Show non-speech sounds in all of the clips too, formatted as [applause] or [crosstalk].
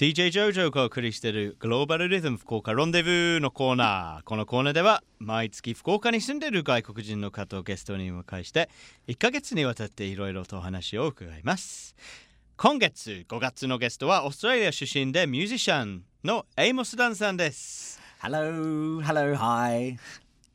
DJ ジョジョがお送りしているグローバルリズム福岡ロンデブーのコーナーこのコーナーでは毎月福岡に住んでいる外国人の方をゲストに迎えして1ヶ月にわたっていろいろとお話を伺います今月5月のゲストはオーストラリア出身でミュージシャンのエイモスダンさんです Hello, hello, hi.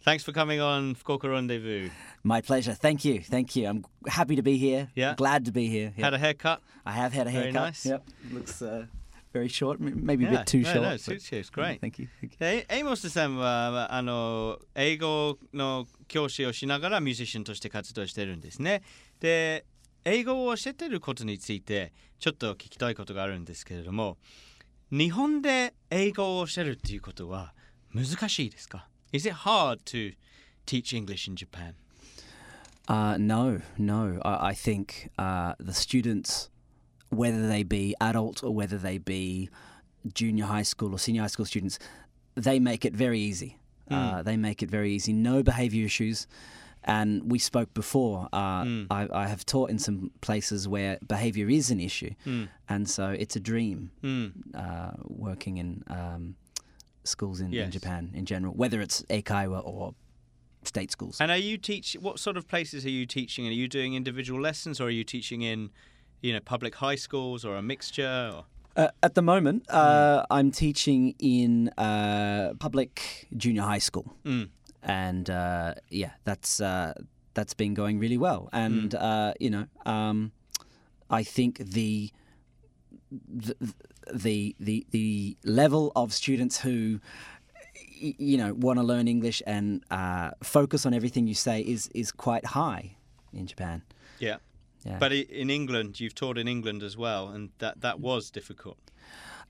Thanks for coming on Fukuoka Rendezvous My pleasure. Thank you, thank you. I'm happy to be here. Yeah. Glad to be here. Had a haircut I have had a Very haircut. nice. Yep. Looks uh, very short, maybe a bit too no, short. no, but- suits you, it's great. Thank you. Thank you. でエイモスさんはあの英語の教師をしながらミュージシャンとして活動してるんですね。で英語を教えてることについてちょっと聞きたいことがあるんですけれども日本で英語を教えるっていうことは難しいですか Is it hard to teach English in Japan? Uh, no, no. I, I think uh, the students, whether they be adult or whether they be junior high school or senior high school students, they make it very easy. Uh, they make it very easy. No behavior issues. And we spoke before. Uh, I, I have taught in some places where behavior is an issue, and so it's a dream uh, working in um, schools in, in Japan in general, whether it's eikaiwa or state schools. And are you teach what sort of places are you teaching? Are you doing individual lessons or are you teaching in you know public high schools or a mixture? Or? Uh, at the moment, uh, I'm teaching in uh, public junior high school, Mm. and uh, yeah, that's uh, that's been going really well. And uh, you know, um, I think the the the the, the level of students who you know want to learn English and uh, focus on everything you say is is quite high in Japan. Yeah. Yeah. But i- in England, you've taught in England as well, and that, that was difficult.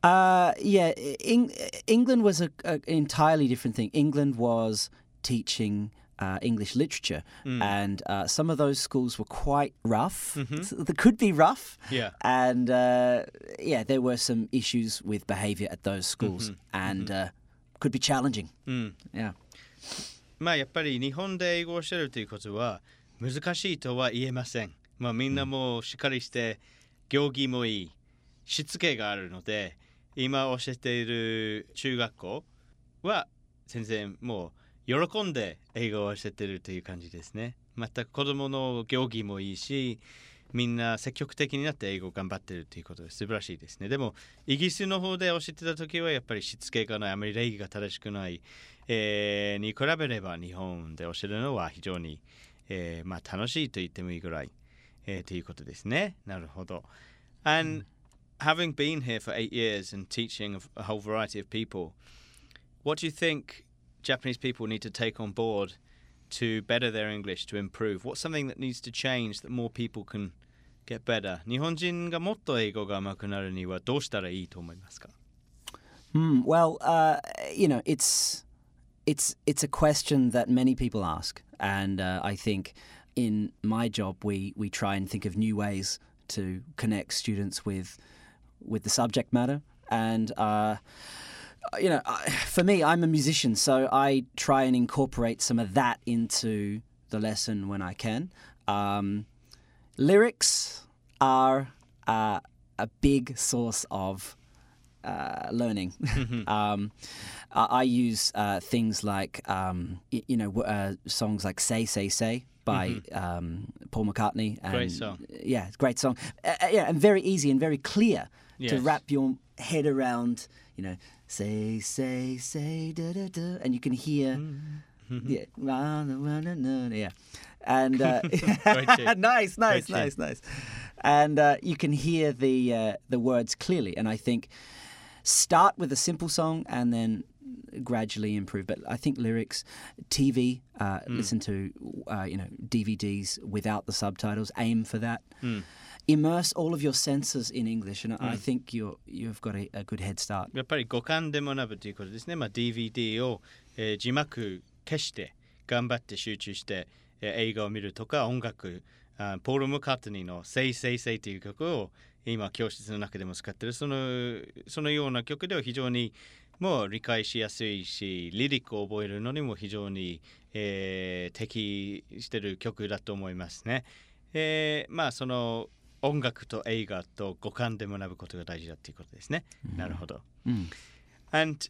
Uh, yeah, Eng- England was a, a entirely different thing. England was teaching uh, English literature, and uh, some of those schools were quite rough. S- They [laughs] could be rough, Yeah. and uh, yeah, there were some issues with behaviour at those schools, and uh, could be challenging. Yeah. まあやっぱり日本で英語を教えるということは難しいとは言えません。 まあみんなもしっかりして行儀もいい、しつけがあるので、今教えている中学校は全然もう喜んで英語を教えてるという感じですね。また子供の行儀もいいし、みんな積極的になって英語を頑張ってるということで素晴らしいですね。でもイギリスの方で教えてた時はやっぱりしつけがない、あまり礼儀が正しくない、えーに比べれば日本で教えるのは非常に、えーまあ、楽しいと言ってもいいぐらい、えーということですね。なるほど。And having been here for eight years and teaching a whole variety of people, what do you think Japanese people need to take on board to better their English, to improve? What's something that needs to change that more people can get better? 日本人がもっと英語が上手くなるにはどうしたらいいと思いますか Hmm, well, uh, you know, it's it's it's a question that many people ask, and uh, I think in my job we we try and think of new ways to connect students with with the subject matter, and uh, you know, I, for me, I'm a musician, so I try and incorporate some of that into the lesson when I can. Um, lyrics are uh, a big source of uh, learning. [laughs] um, I, I use uh, things like, um, y- you know, uh, songs like "Say Say Say" by um, Paul McCartney. And, Great song. Yeah, it's a great song. Uh, uh, yeah, and very easy and very clear to wrap your head around. You know, say say say da da da, and you can hear. Yeah, ra- ra- yeah, and uh, [laughs] Great [laughs] tune. nice, nice, tune. nice, nice, and uh, you can hear the uh, the words clearly. And I think start with a simple song and then gradually improve. But I think lyrics, TV, uh, mm. listen to uh, you know DVDs without the subtitles. Aim for that. Mm. Immerse all of your senses in English, and I mm. think you you've got a, a, good head start. やっぱり五感で学ぶということですね。まあ DVD を、えー、字幕消して頑張って集中して、えー、映画を見るとか音楽あポール・マッカートニーの「セイセイセイ」という曲を今教室の中でも使ってるそのそのような曲では非常に、もう理解しやすいしリリックを覚えるのにも非常に、えー適してる曲だと思いますね。えーまあその音楽と映画と五感で学ぶことが大事だっていうことですね。なるほど。Mm. And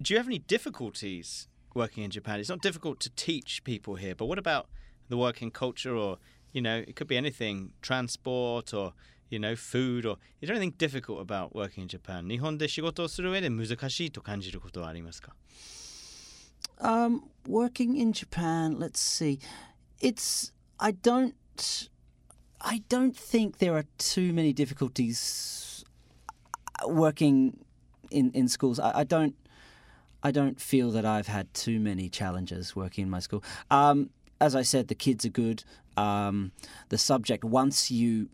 do you have any difficulties working in Japan? It's not difficult to teach people here, but what about the working culture or, you know, it could be anything, transport or, you know, food or is there anything difficult about working in Japan? 日本で仕事をする上で難しいと感じることはありますか Um, working in Japan, let's see. It's I don't I don't think there are too many difficulties uh, working in in schools. I, I don't I don't feel that I've had too many challenges working in my school. Um, as I said, the kids are good. Um, the subject once you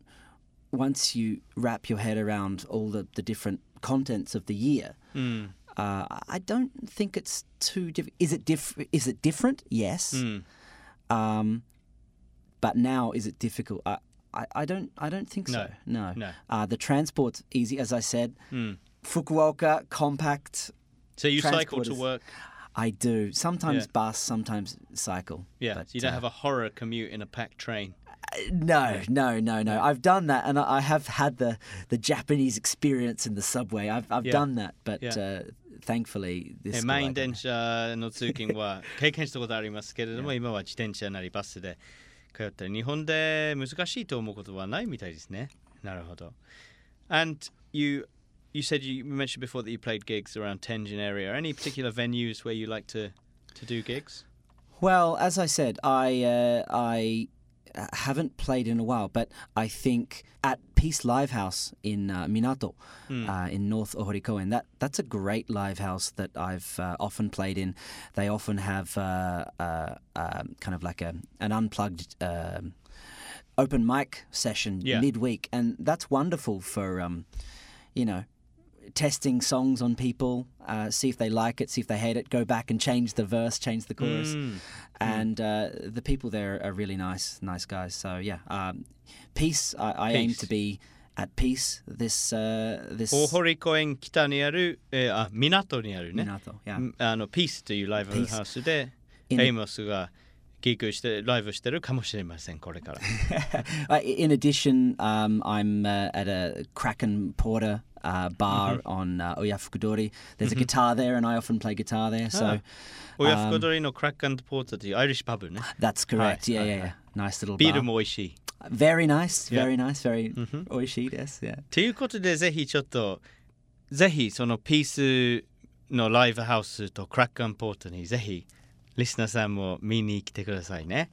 once you wrap your head around all the, the different contents of the year, Mm. uh, I don't think it's too different. Is it diff- Is it different? Yes. Mm. Um, but now, is it difficult? I, I, I don't. I don't think so. No. No. Uh, the transport's easy, as I said. Mm. Fukuoka compact. So you cycle to work? I do. Sometimes Yeah. bus, sometimes cycle. Yeah. But, so you don't uh, have a horror commute in a packed train No, no, no, no. I've done that, and I I have had the, the Japanese experience in the subway. I've I've Yeah. done that, but Yeah. uh, thankfully え this. school 満 I 員 don't 電車の通勤は経験したことありますけれども、今は自転車なりバスで通ったり日本で難しいと思うことはないみたいですねなるほど And [laughs] you you said you mentioned before that you played gigs around Tenjin area any particular venues where you like to to do gigs Well, as I said, I uh, I uh, haven't played in a while, but I think at Peace Live House in uh, Minato, uh, in North Ohorikoen, that that's a great live house that I've uh, often played in. They often have uh, uh, um, kind of like a an unplugged. Um, Open mic session Yeah. midweek, and that's wonderful for um, you know testing songs on people, uh, see if they like it, see if they hate it, go back and change the verse, change the chorus. Mm And uh, the people there are really nice, nice guys. So yeah, um, peace. I, I aim Peace. to be at peace. This uh, this 大堀公園北にある、えーあ港にあるね Minato, yeah. んあのピースというライブ Peace ハウスで In- エイモスがギグしてライブしてるかもしれませんこれから Uh, in addition, um, I'm uh, at a Kraken Porter uh, bar on uh, Oyafukudori. There's a guitar there, and I often play guitar there. So 親福踊りのクラックアンドポートというアイリッシュパブね that's correct. Hi, Yeah, hi, yeah, hi. yeah. Nice little ビー bar. ルも美味しい Very nice. Yeah. Very nice. Very oishi. Yes. Yeah. ということでぜひちょっとぜひそのピースのライブハウスとクラックアンドポートにぜひリスナーさんも見に来てくださいね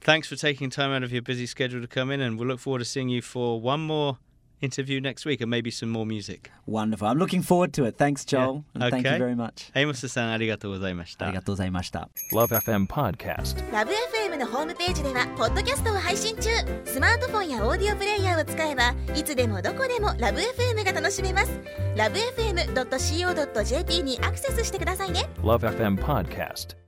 Thanks for taking time out of your busy schedule to come in and we'll look forward to seeing you for one more interview next week and maybe some more music Wonderful. I'm looking forward to it. Thanks, Joel. Yeah. And thank Okay. you very much. エイモスさんありがとうございましたありがとうございました。Love FM Podcast. ラブ f m のホームページではポッドキャストを配信中スマートフォンやオーディオプレイヤーを使えばいつでもどこでもラブ f m が楽しめますラブ FM.co.jp にアクセスしてくださいね Love FM Podcast.